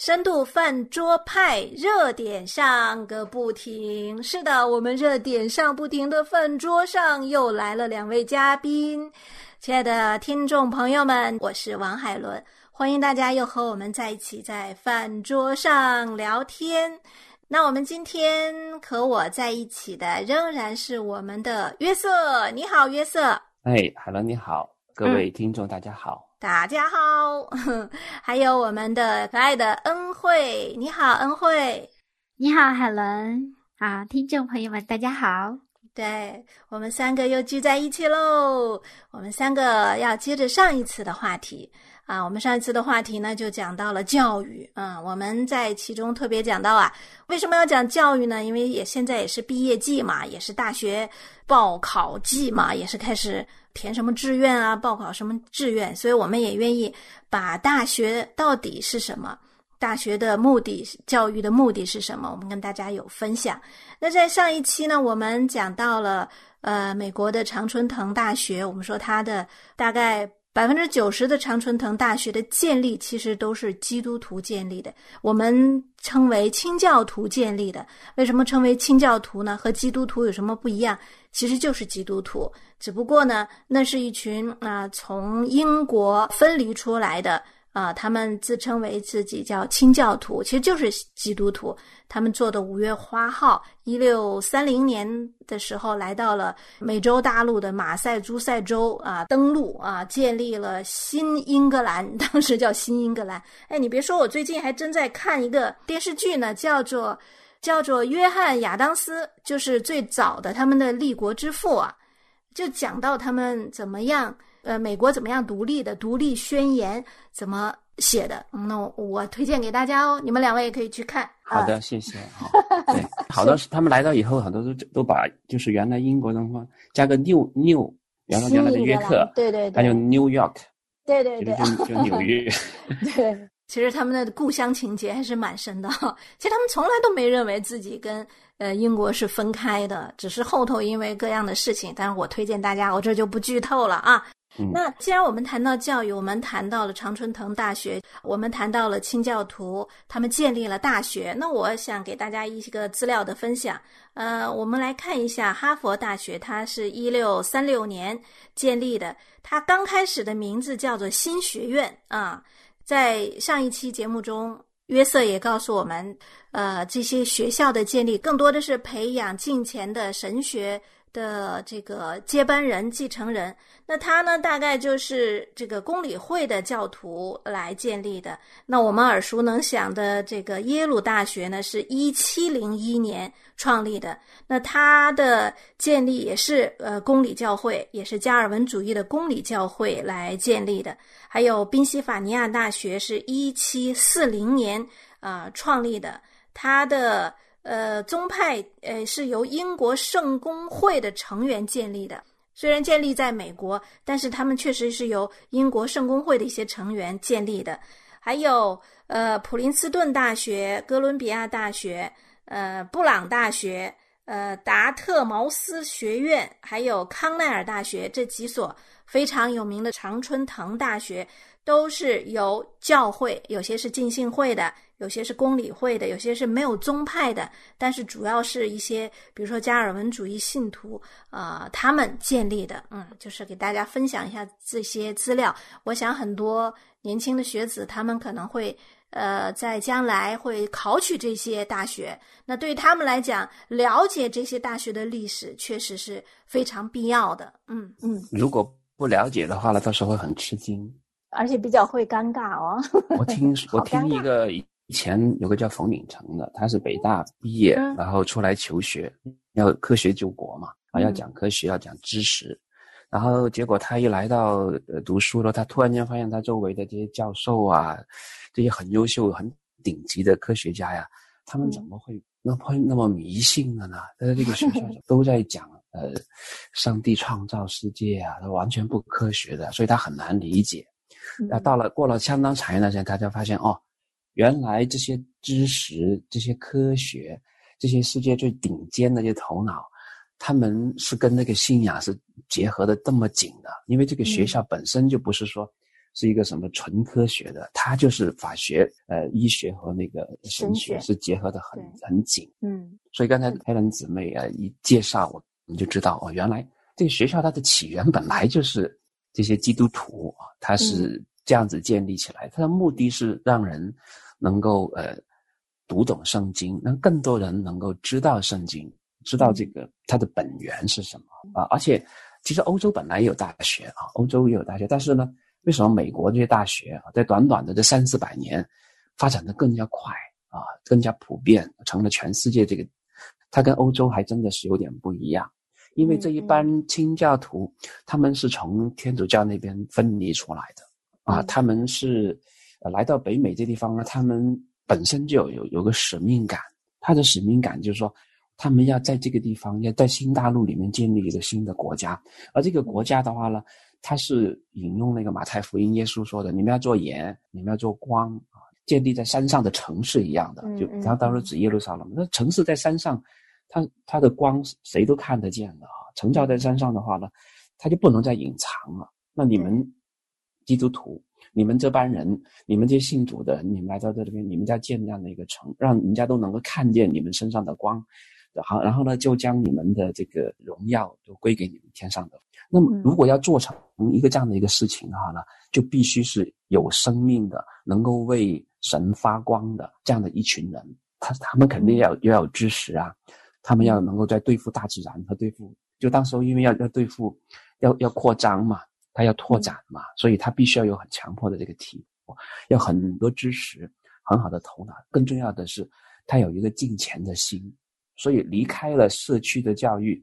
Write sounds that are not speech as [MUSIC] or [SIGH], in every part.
深度饭桌派热点上个不停，是的，我们热点上不停的饭桌上又来了两位嘉宾。亲爱的听众朋友们，我是王海伦，欢迎大家又和我们在一起在饭桌上聊天。那我们今天和我在一起的仍然是我们的约瑟，你好，约瑟。哎，海伦你好，各位听众大家好。大家好，[LAUGHS] 还有我们的可爱的恩惠，你好，恩惠，你好，海伦，啊，听众朋友们，大家好，对我们三个又聚在一起喽。我们三个要接着上一次的话题啊，我们上一次的话题呢就讲到了教育，嗯，我们在其中特别讲到啊，为什么要讲教育呢？因为也现在也是毕业季嘛，也是大学报考季嘛，也是开始。填什么志愿啊？报考什么志愿？所以我们也愿意把大学到底是什么，大学的目的、教育的目的是什么？我们跟大家有分享。那在上一期呢，我们讲到了呃美国的常春藤大学，我们说它的大概百分之九十的常春藤大学的建立其实都是基督徒建立的，我们称为清教徒建立的。为什么称为清教徒呢？和基督徒有什么不一样？其实就是基督徒。只不过呢，那是一群啊从英国分离出来的啊，他们自称为自己叫清教徒，其实就是基督徒。他们坐的五月花号，一六三零年的时候来到了美洲大陆的马赛诸塞州啊，登陆啊，建立了新英格兰，当时叫新英格兰。哎，你别说，我最近还真在看一个电视剧呢，叫做叫做约翰亚当斯，就是最早的他们的立国之父啊。就讲到他们怎么样，呃，美国怎么样独立的独立宣言怎么写的？那我推荐给大家哦，你们两位也可以去看。好的，谢谢。对，好多是 [LAUGHS] 他们来到以后，很多都都把就是原来英国的话加个 new new，原来原来的约克，对对对，还有 New York，对对对，就就纽约。[LAUGHS] 对，其实他们的故乡情节还是蛮深的。其实他们从来都没认为自己跟。呃，英国是分开的，只是后头因为各样的事情。但是我推荐大家，我这就不剧透了啊。那既然我们谈到教育，我们谈到了常春藤大学，我们谈到了清教徒，他们建立了大学。那我想给大家一个资料的分享。呃，我们来看一下哈佛大学，它是一六三六年建立的，它刚开始的名字叫做新学院啊。在上一期节目中。约瑟也告诉我们，呃，这些学校的建立更多的是培养近前的神学的这个接班人、继承人。那他呢，大概就是这个公理会的教徒来建立的。那我们耳熟能详的这个耶鲁大学呢，是一七零一年创立的。那它的建立也是呃公理教会，也是加尔文主义的公理教会来建立的。还有宾夕法尼亚大学是一七四零年啊创立的，它的呃宗派呃是由英国圣公会的成员建立的。虽然建立在美国，但是他们确实是由英国圣公会的一些成员建立的。还有呃普林斯顿大学、哥伦比亚大学、呃布朗大学、呃达特茅斯学院，还有康奈尔大学这几所。非常有名的常春藤大学，都是由教会，有些是浸信会的，有些是公理会的，有些是没有宗派的，但是主要是一些，比如说加尔文主义信徒，啊，他们建立的，嗯，就是给大家分享一下这些资料。我想很多年轻的学子，他们可能会，呃，在将来会考取这些大学，那对于他们来讲，了解这些大学的历史，确实是非常必要的。嗯嗯，如果。不了解的话呢，到时候会很吃惊，而且比较会尴尬哦。我听 [LAUGHS] 我听一个以前有个叫冯秉成的，他是北大毕业，然后出来求学，要科学救国嘛，啊，要讲科学，要讲知识，然后结果他一来到呃读书了，他突然间发现他周围的这些教授啊，这些很优秀、很顶级的科学家呀，他们怎么会那会那么迷信了呢？在这个学校 [LAUGHS] 都在讲。呃，上帝创造世界啊，他完全不科学的，所以他很难理解。那到了过了相当长一段时间，他就发现哦，原来这些知识、这些科学、这些世界最顶尖的这些头脑，他们是跟那个信仰是结合的这么紧的。因为这个学校本身就不是说是一个什么纯科学的，它就是法学、呃医学和那个神学是结合的很很紧。嗯，所以刚才黑人姊妹啊一介绍我，们就知道哦，原来这个学校它的起源本来就是这些基督徒啊，它是这样子建立起来，它的目的是让人能够呃读懂圣经，让更多人能够知道圣经，知道这个它的本源是什么。啊，而且。其实欧洲本来也有大学啊，欧洲也有大学，但是呢，为什么美国这些大学啊，在短短的这三四百年，发展的更加快啊，更加普遍，成了全世界这个，它跟欧洲还真的是有点不一样，因为这一般清教徒，他们是从天主教那边分离出来的啊，他们是呃来到北美这地方呢，他们本身就有有有个使命感，他的使命感就是说。他们要在这个地方，要在新大陆里面建立一个新的国家，而这个国家的话呢，它是引用那个马太福音耶稣说的：“你们要做盐，你们要做光啊，建立在山上的城市一样的。”就他当时指耶路撒冷，那城市在山上，它它的光谁都看得见的啊。城教在山上的话呢，它就不能再隐藏了。那你们基督徒，你们这帮人，你们这些信主的，你们来到这里边，你们要建这样的一个城，让人家都能够看见你们身上的光。好，然后呢，就将你们的这个荣耀都归给你们天上的。那么，如果要做成一个这样的一个事情的话呢，就必须是有生命的，能够为神发光的这样的一群人。他他们肯定要要有知识啊，他们要能够在对付大自然和对付，就当时候因为要要对付，要要扩张嘛，他要拓展嘛，所以他必须要有很强迫的这个体魄，要很多知识，很好的头脑。更重要的是，他有一个敬虔的心。所以离开了社区的教育，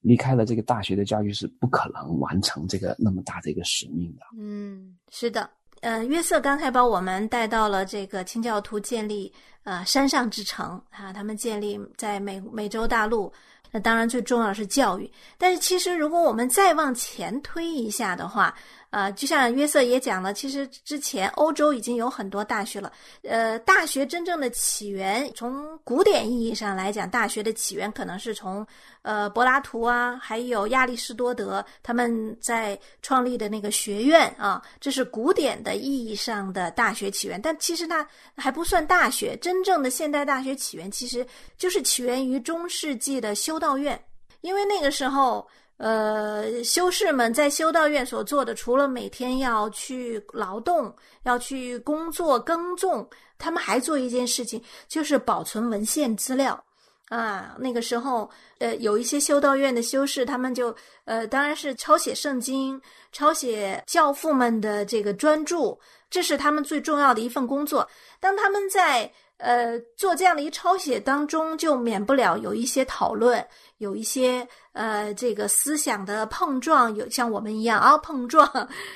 离开了这个大学的教育，是不可能完成这个那么大的一个使命的。嗯，是的。呃，约瑟刚才把我们带到了这个清教徒建立呃山上之城啊，他们建立在美美洲大陆。那当然最重要是教育，但是其实如果我们再往前推一下的话。呃，就像约瑟也讲了，其实之前欧洲已经有很多大学了。呃，大学真正的起源，从古典意义上来讲，大学的起源可能是从呃柏拉图啊，还有亚里士多德他们在创立的那个学院啊，这是古典的意义上的大学起源。但其实那还不算大学，真正的现代大学起源，其实就是起源于中世纪的修道院，因为那个时候。呃，修士们在修道院所做的，除了每天要去劳动、要去工作耕种，他们还做一件事情，就是保存文献资料。啊，那个时候，呃，有一些修道院的修士，他们就呃，当然是抄写圣经、抄写教父们的这个专著，这是他们最重要的一份工作。当他们在呃做这样的一抄写当中，就免不了有一些讨论，有一些。呃，这个思想的碰撞有像我们一样啊碰撞，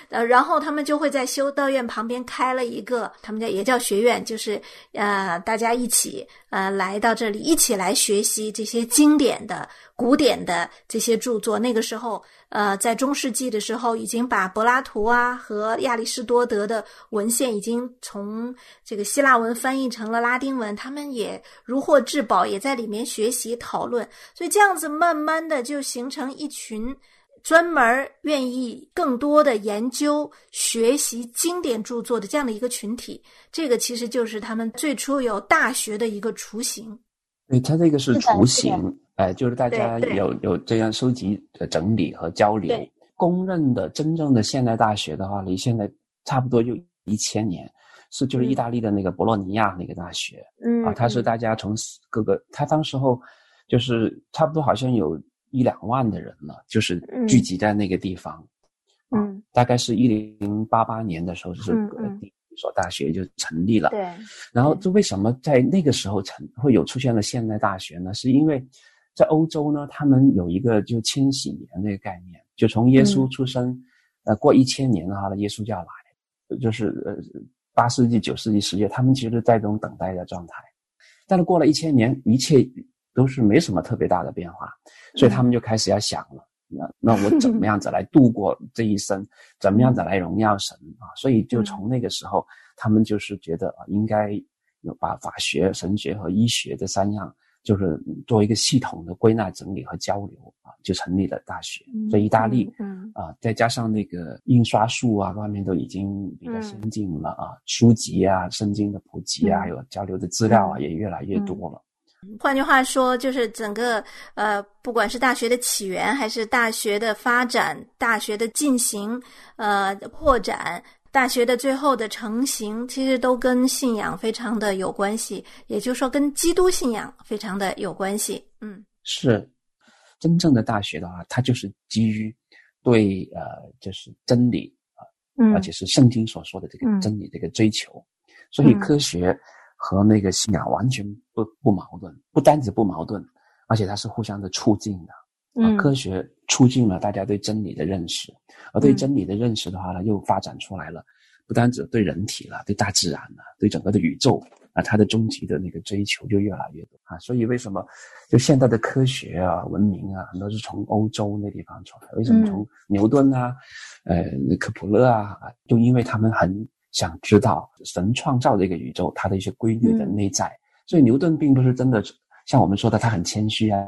呃，然后他们就会在修道院旁边开了一个，他们叫也叫学院，就是呃大家一起呃来到这里，一起来学习这些经典的、古典的这些著作。那个时候，呃，在中世纪的时候，已经把柏拉图啊和亚里士多德的文献已经从这个希腊文翻译成了拉丁文，他们也如获至宝，也在里面学习讨论，所以这样子慢慢的。就形成一群专门愿意更多的研究、学习经典著作的这样的一个群体。这个其实就是他们最初有大学的一个雏形。对，它这个是雏形，哎，就是大家有有这样收集、整理和交流。公认的真正的现代大学的话，离现在差不多就一千年，是就是意大利的那个博洛尼亚那个大学。嗯啊，它是大家从各个，它当时候就是差不多好像有。一两万的人了，就是聚集在那个地方，嗯，大概是一零八八年的时候，就是第一所大学就成立了。对，然后这为什么在那个时候成会有出现了现代大学呢？是因为在欧洲呢，他们有一个就千禧年那个概念，就从耶稣出生，呃，过一千年的话呢，耶稣就要来，就是呃八世纪、九世纪、十月，他们其实在这种等待的状态，但是过了一千年，一切。都是没什么特别大的变化，所以他们就开始要想了，那那我怎么样子来度过这一生，[LAUGHS] 怎么样子来荣耀神啊？所以就从那个时候，他们就是觉得啊，应该有把法学、神学和医学这三样就是做一个系统的归纳整理和交流啊，就成立了大学。所以意大利，嗯啊，再加上那个印刷术啊，方面都已经比较先进了啊，书籍啊、圣经的普及啊，还有交流的资料啊，也越来越多了。换句话说，就是整个呃，不管是大学的起源，还是大学的发展、大学的进行、呃扩展、大学的最后的成型，其实都跟信仰非常的有关系。也就是说，跟基督信仰非常的有关系。嗯，是真正的大学的话，它就是基于对呃，就是真理啊，而且是圣经所说的这个真理这个追求，所以科学。和那个信仰完全不不矛盾，不单止不矛盾，而且它是互相的促进的。嗯，科学促进了大家对真理的认识，而对真理的认识的话呢，又发展出来了，不单止对人体了，对大自然了，对整个的宇宙啊，它的终极的那个追求就越来越多啊。所以为什么就现代的科学啊、文明啊，很多是从欧洲那地方出来？为什么从牛顿啊、呃克普勒啊，就因为他们很。想知道神创造这个宇宙它的一些规律的内在，所以牛顿并不是真的像我们说的他很谦虚啊，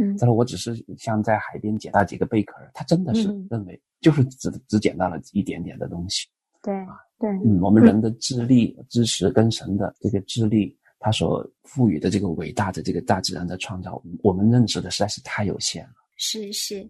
嗯，他说我只是像在海边捡到几个贝壳，他真的是认为就是只只捡到了一点点的东西，对啊，对，嗯，我们人的智力、知识跟神的这个智力，他所赋予的这个伟大的这个大自然的创造，我们认识的实在是太有限了，是是。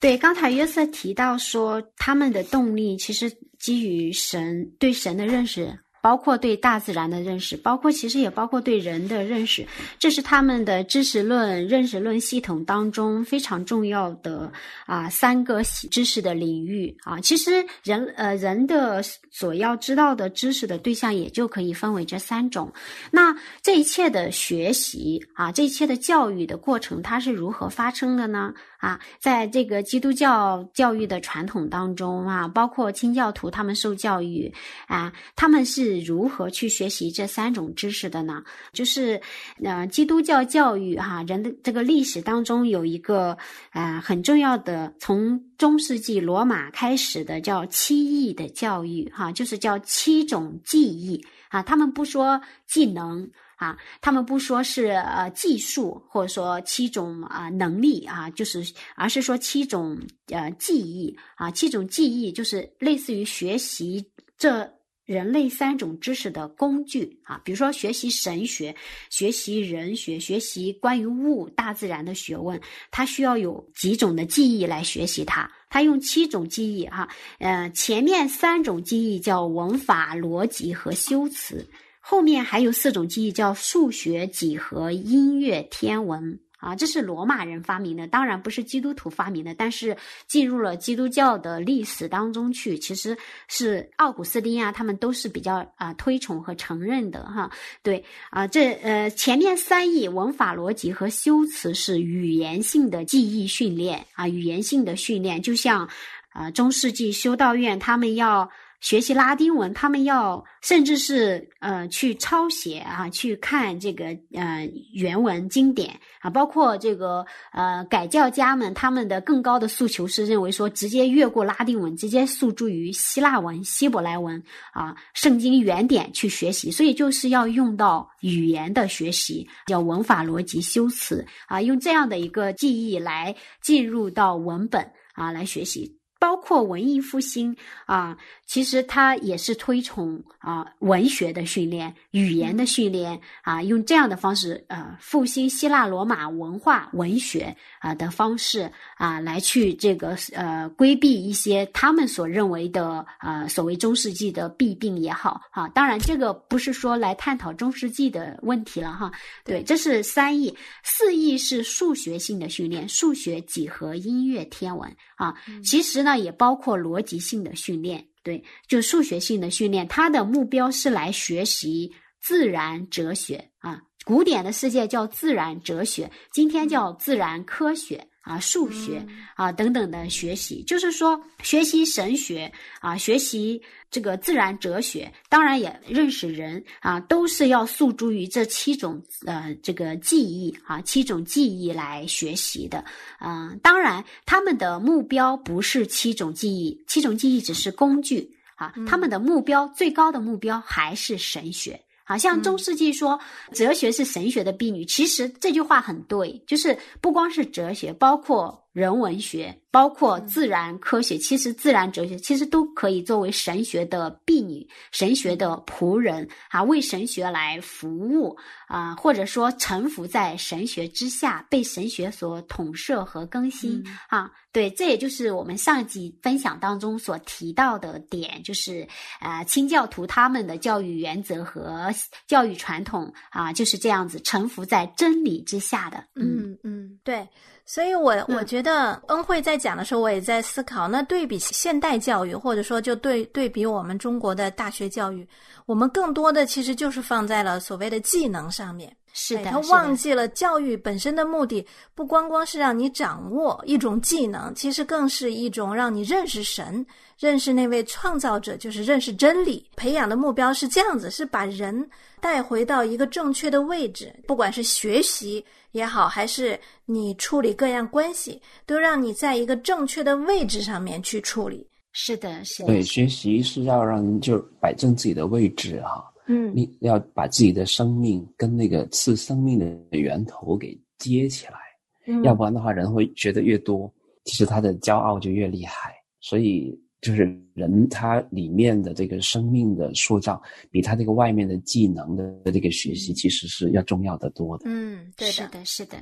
对，刚才约瑟提到说，他们的动力其实基于神对神的认识。包括对大自然的认识，包括其实也包括对人的认识，这是他们的知识论、认识论系统当中非常重要的啊三个知识的领域啊。其实人呃人的所要知道的知识的对象也就可以分为这三种。那这一切的学习啊，这一切的教育的过程，它是如何发生的呢？啊，在这个基督教教育的传统当中啊，包括清教徒他们受教育啊，他们是。是如何去学习这三种知识的呢？就是，呃，基督教教育哈，人的这个历史当中有一个呃很重要的，从中世纪罗马开始的叫七艺的教育哈，就是叫七种技艺啊。他们不说技能啊，他们不说是呃技术，或者说七种啊能力啊，就是而是说七种呃技艺啊，七种技艺就是类似于学习这。人类三种知识的工具啊，比如说学习神学、学习人学、学习关于物、大自然的学问，它需要有几种的记忆来学习它。它用七种记忆哈，呃，前面三种记忆叫文法、逻辑和修辞，后面还有四种记忆叫数学、几何、音乐、天文。啊，这是罗马人发明的，当然不是基督徒发明的，但是进入了基督教的历史当中去，其实是奥古斯丁啊，他们都是比较啊推崇和承认的哈。对啊，这呃前面三义文法逻辑和修辞是语言性的记忆训练啊，语言性的训练，就像啊中世纪修道院他们要。学习拉丁文，他们要甚至是呃去抄写啊，去看这个呃原文经典。啊，包括这个呃改教家们，他们的更高的诉求是认为说，直接越过拉丁文，直接诉诸于希腊文、希伯来文啊，圣经原点去学习，所以就是要用到语言的学习，叫文法、逻辑、修辞。啊，用这样的一个记忆来进入到文本啊来学习。包括文艺复兴啊，其实他也是推崇啊文学的训练、语言的训练啊，用这样的方式呃复兴希腊罗马文化文学啊的方式啊来去这个呃规避一些他们所认为的呃所谓中世纪的弊病也好哈。当然这个不是说来探讨中世纪的问题了哈。对，这是三义，四义是数学性的训练，数学、几何、音乐、天文啊。其实呢。也包括逻辑性的训练，对，就数学性的训练，它的目标是来学习自然哲学啊。古典的世界叫自然哲学，今天叫自然科学。啊，数学啊等等的学习，就是说学习神学啊，学习这个自然哲学，当然也认识人啊，都是要诉诸于这七种呃这个记忆啊，七种记忆来学习的。嗯，当然他们的目标不是七种记忆，七种记忆只是工具啊，他们的目标最高的目标还是神学。好像中世纪说哲学是神学的婢女，其实这句话很对，就是不光是哲学，包括人文学。包括自然科学，其实自然哲学其实都可以作为神学的婢女、神学的仆人啊，为神学来服务啊，或者说臣服在神学之下，被神学所统摄和更新啊。对，这也就是我们上一集分享当中所提到的点，就是呃，清教徒他们的教育原则和教育传统啊，就是这样子臣服在真理之下的。嗯嗯，对。所以，我我觉得恩惠在讲的时候，我也在思考，那对比现代教育，或者说就对对比我们中国的大学教育，我们更多的其实就是放在了所谓的技能上面。是的，他忘记了教育本身的目的，不光光是让你掌握一种技能，其实更是一种让你认识神，认识那位创造者，就是认识真理。培养的目标是这样子，是把人带回到一个正确的位置，不管是学习。也好，还是你处理各样关系，都让你在一个正确的位置上面去处理。是的，是。对，学习是要让就摆正自己的位置哈。嗯。你要把自己的生命跟那个赐生命的源头给接起来，嗯。要不然的话，人会觉得越多，其实他的骄傲就越厉害。所以。就是人他里面的这个生命的塑造，比他这个外面的技能的这个学习，其实是要重要的多的。嗯，对是的，是的。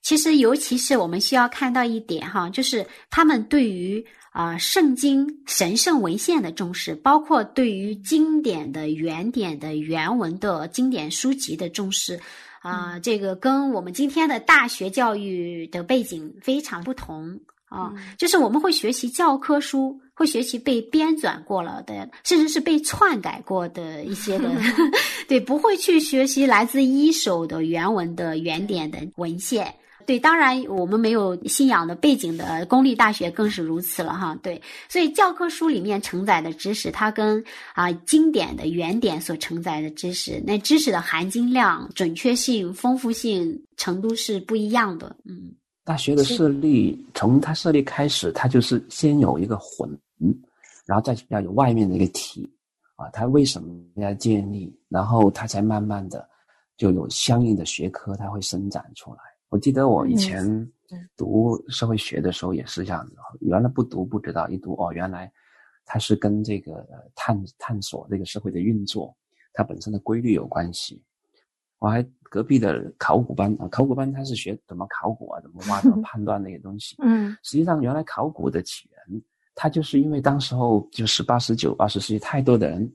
其实，尤其是我们需要看到一点哈，就是他们对于啊圣经神圣文献的重视，包括对于经典的原点的原文的经典书籍的重视啊，这个跟我们今天的大学教育的背景非常不同啊。就是我们会学习教科书。会学习被编纂过了的，甚至是被篡改过的一些的，[LAUGHS] 对，不会去学习来自一手的原文的原点的文献。对，当然我们没有信仰的背景的公立大学更是如此了哈。对，所以教科书里面承载的知识，它跟啊经典的原点所承载的知识，那知识的含金量、准确性、丰富性程度是不一样的。嗯。大学的设立，从它设立开始，它就是先有一个混，然后再要有外面的一个体，啊，它为什么要建立？然后它才慢慢的就有相应的学科，它会伸展出来。我记得我以前读社会学的时候也是这样子，原来不读不知道，一读哦，原来它是跟这个探探索这个社会的运作，它本身的规律有关系。我还隔壁的考古班啊，考古班他是学怎么考古啊，怎么挖，怎么 [LAUGHS] 判断那些东西。嗯，实际上原来考古的起源，它就是因为当时候就十八、十九、二十世纪太多的人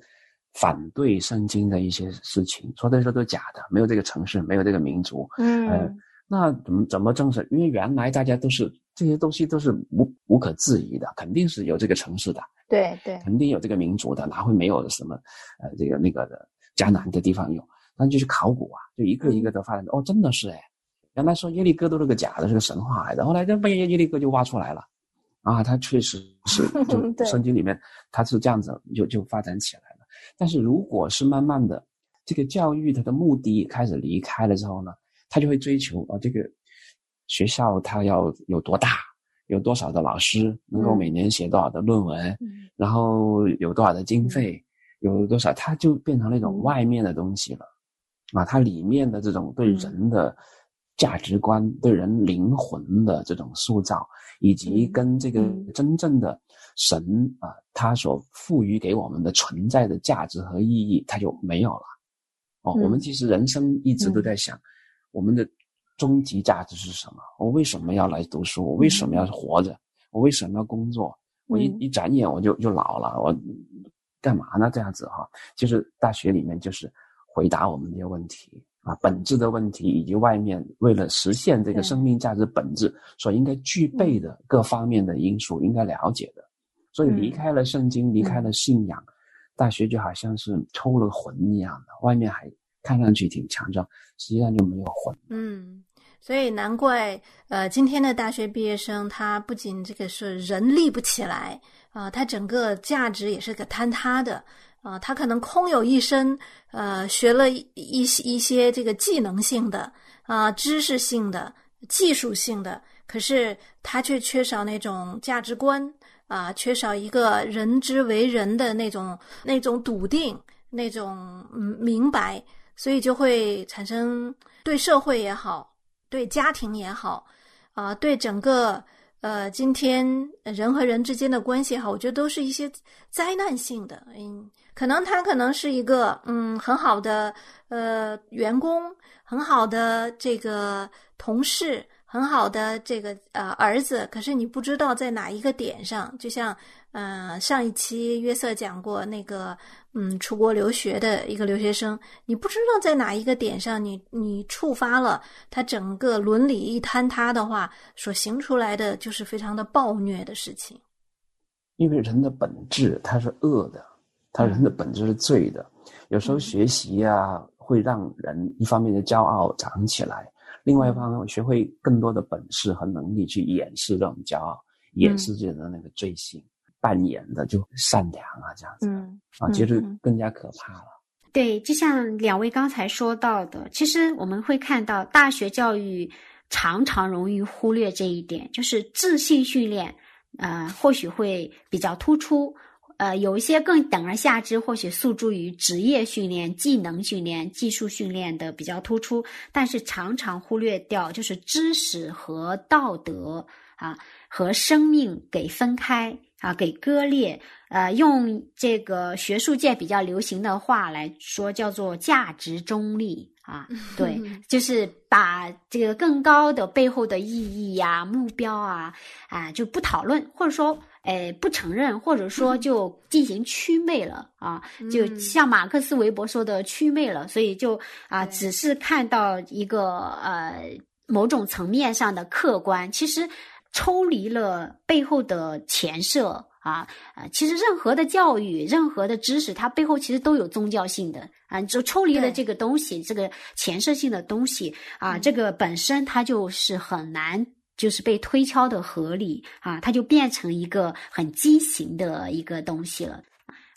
反对圣经的一些事情，说这些都假的，没有这个城市，没有这个民族。嗯，那怎么怎么证实？因为原来大家都是这些东西都是无无可置疑的，肯定是有这个城市的。对对，肯定有这个民族的，哪会没有什么呃这个那个的迦南的地方有？那就去考古啊，就一个一个的发展。哦，真的是哎，原来说耶利哥都是个假的，是个神话来的。后来这被耶利哥就挖出来了，啊，它确实是 [LAUGHS] 就圣经里面它是这样子，就就发展起来了。但是如果是慢慢的，这个教育它的目的开始离开了之后呢，他就会追求啊，这个学校它要有多大，有多少的老师能够每年写多少的论文，然后有多少的经费，有多少，它就变成那种外面的东西了。啊，它里面的这种对人的价值观、对人灵魂的这种塑造，以及跟这个真正的神啊，他所赋予给我们的存在的价值和意义，它就没有了。哦，我们其实人生一直都在想，我们的终极价值是什么？我为什么要来读书？我为什么要活着？我为什么要工作？我一一转眼我就就老了，我干嘛呢？这样子哈，就是大学里面就是。回答我们这些问题啊，本质的问题，以及外面为了实现这个生命价值本质所应该具备的各方面的因素，应该了解的。所以离开了圣经，离开了信仰，大学就好像是抽了魂一样的，外面还看上去挺强壮，实际上就没有魂。嗯，所以难怪呃，今天的大学毕业生他不仅这个是人立不起来啊，他整个价值也是个坍塌的。啊，他可能空有一身，呃，学了一一些这个技能性的啊，知识性的、技术性的，可是他却缺少那种价值观啊，缺少一个人之为人的那种那种笃定、那种嗯明白所以就会产生对社会也好，对家庭也好，啊，对整个呃今天人和人之间的关系也好，我觉得都是一些灾难性的。嗯，可能他可能是一个嗯很好的呃员工，很好的这个同事。很好的这个呃儿子，可是你不知道在哪一个点上，就像嗯上一期约瑟讲过那个嗯出国留学的一个留学生，你不知道在哪一个点上，你你触发了他整个伦理一坍塌的话，所行出来的就是非常的暴虐的事情。因为人的本质它是恶的，他人的本质是罪的，有时候学习呀会让人一方面的骄傲长起来。另外一方面，学会更多的本事和能力去掩饰这种骄傲，掩饰自己的那个罪行，扮演的就善良啊，这样子，啊，其实更加可怕了。对，就像两位刚才说到的，其实我们会看到大学教育常常容易忽略这一点，就是自信训练，呃，或许会比较突出。呃，有一些更等而下之，或许诉诸于职业训练、技能训练、技术训练的比较突出，但是常常忽略掉就是知识和道德啊，和生命给分开啊，给割裂。呃，用这个学术界比较流行的话来说，叫做价值中立啊。[LAUGHS] 对，就是把这个更高的背后的意义呀、目标啊啊就不讨论，或者说。哎，不承认，或者说就进行祛魅了啊！就像马克思韦伯说的“祛魅了”，所以就啊，只是看到一个呃某种层面上的客观，其实抽离了背后的前设啊啊！其实任何的教育、任何的知识，它背后其实都有宗教性的啊，就抽离了这个东西，这个前设性的东西啊，这个本身它就是很难。就是被推敲的合理啊，它就变成一个很畸形的一个东西了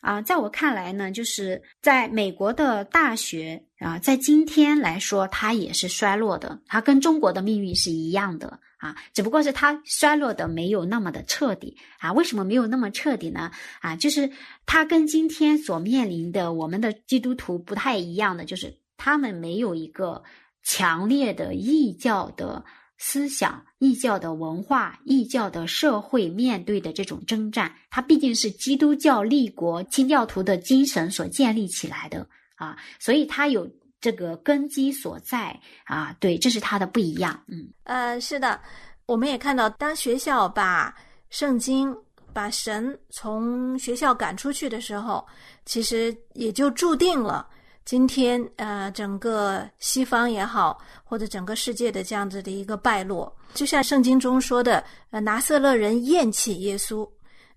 啊。在我看来呢，就是在美国的大学啊，在今天来说，它也是衰落的，它跟中国的命运是一样的啊，只不过是它衰落的没有那么的彻底啊。为什么没有那么彻底呢？啊，就是它跟今天所面临的我们的基督徒不太一样的，就是他们没有一个强烈的异教的。思想、异教的文化、异教的社会面对的这种征战，它毕竟是基督教立国、清教徒的精神所建立起来的啊，所以它有这个根基所在啊。对，这是它的不一样。嗯，呃，是的，我们也看到，当学校把圣经、把神从学校赶出去的时候，其实也就注定了。今天，呃，整个西方也好，或者整个世界的这样子的一个败落，就像圣经中说的，呃，拿撒勒人厌弃耶稣。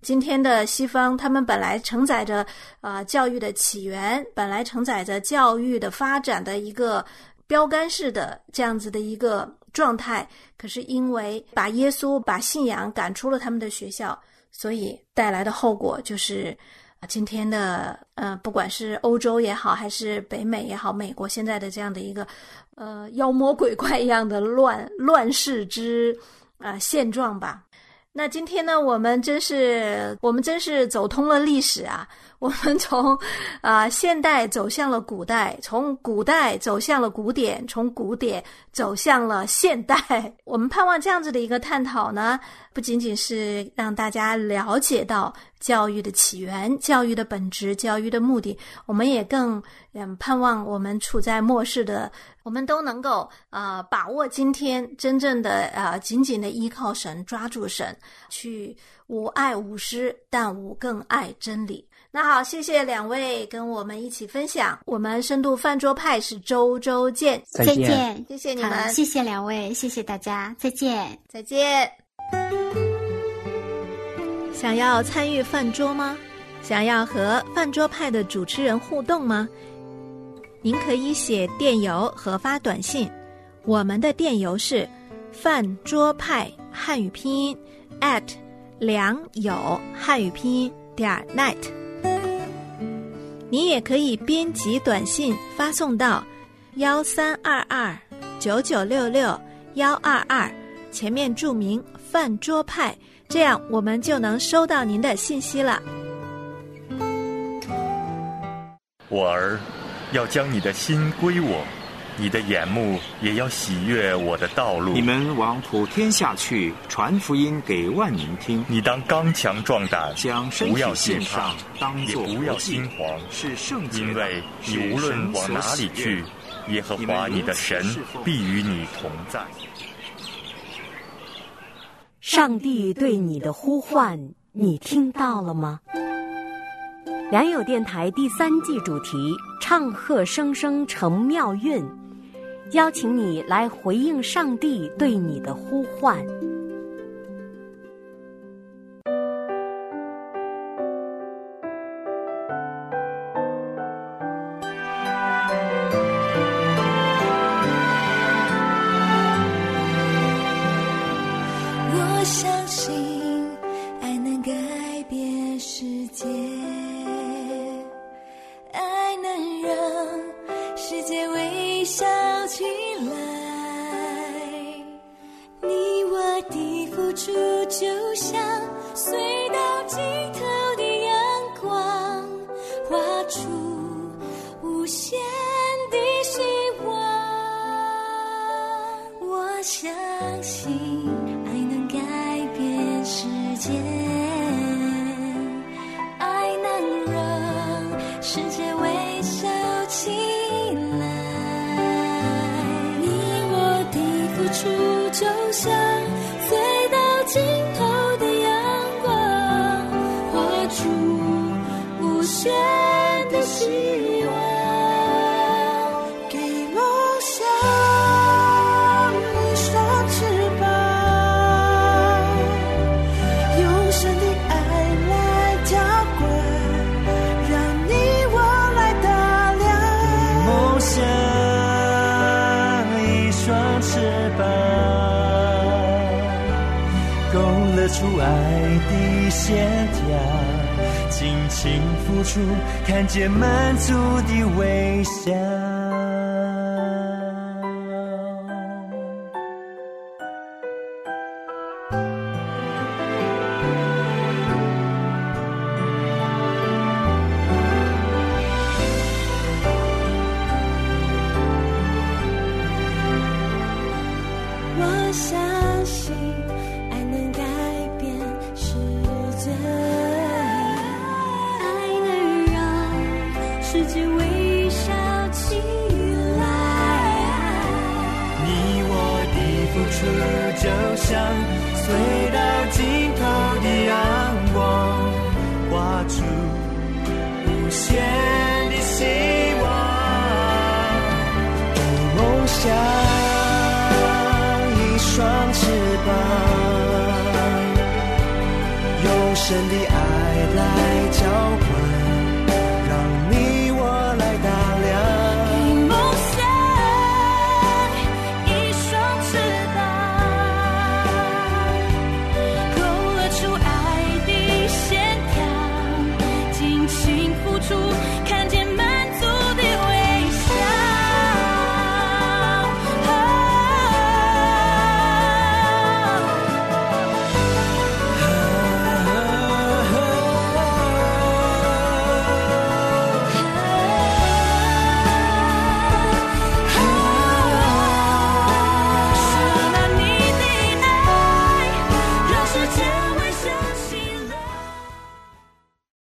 今天的西方，他们本来承载着啊教育的起源，本来承载着教育的发展的一个标杆式的这样子的一个状态，可是因为把耶稣、把信仰赶出了他们的学校，所以带来的后果就是。啊今天的呃，不管是欧洲也好，还是北美也好，美国现在的这样的一个呃妖魔鬼怪一样的乱乱世之啊现状吧。那今天呢，我们真是我们真是走通了历史啊！我们从啊现代走向了古代，从古代走向了古典，从古典走向了现代。我们盼望这样子的一个探讨呢，不仅仅是让大家了解到教育的起源、教育的本质、教育的目的，我们也更嗯盼望我们处在末世的。我们都能够啊把握今天真正的啊紧紧的依靠神抓住神去无爱无失但无更爱真理。那好，谢谢两位跟我们一起分享。我们深度饭桌派是周周见，再见，谢谢你们，谢谢两位，谢谢大家，再见，再见。想要参与饭桌吗？想要和饭桌派的主持人互动吗？您可以写电邮和发短信，我们的电邮是饭桌派汉语拼音 at 良友汉语拼音点 net。你也可以编辑短信发送到幺三二二九九六六幺二二，前面注明饭桌派，这样我们就能收到您的信息了。我儿。要将你的心归我，你的眼目也要喜悦我的道路。你们往普天下去，传福音给万民听。你当刚强壮胆，将身体献上，当作不要心慌，是圣洁因为你无论往哪里去，耶和华你的神必与你同在。上帝对你的呼唤，你听到了吗？良友电台第三季主题“唱和声声成妙韵”，邀请你来回应上帝对你的呼唤。相信爱能改变世界。线条尽情付出看见满足的微笑。真的爱来浇灌。